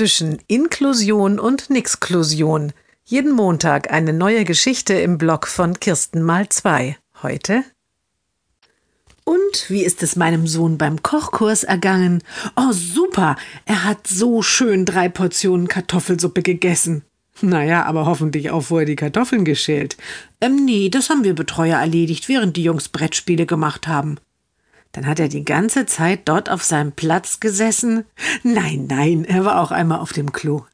zwischen Inklusion und Nixklusion. Jeden Montag eine neue Geschichte im Blog von Kirsten mal zwei. Heute und wie ist es meinem Sohn beim Kochkurs ergangen? Oh, super! Er hat so schön drei Portionen Kartoffelsuppe gegessen. Naja, aber hoffentlich auch vorher die Kartoffeln geschält. Ähm, nee, das haben wir Betreuer erledigt, während die Jungs Brettspiele gemacht haben. Dann hat er die ganze Zeit dort auf seinem Platz gesessen? Nein, nein, er war auch einmal auf dem Klo.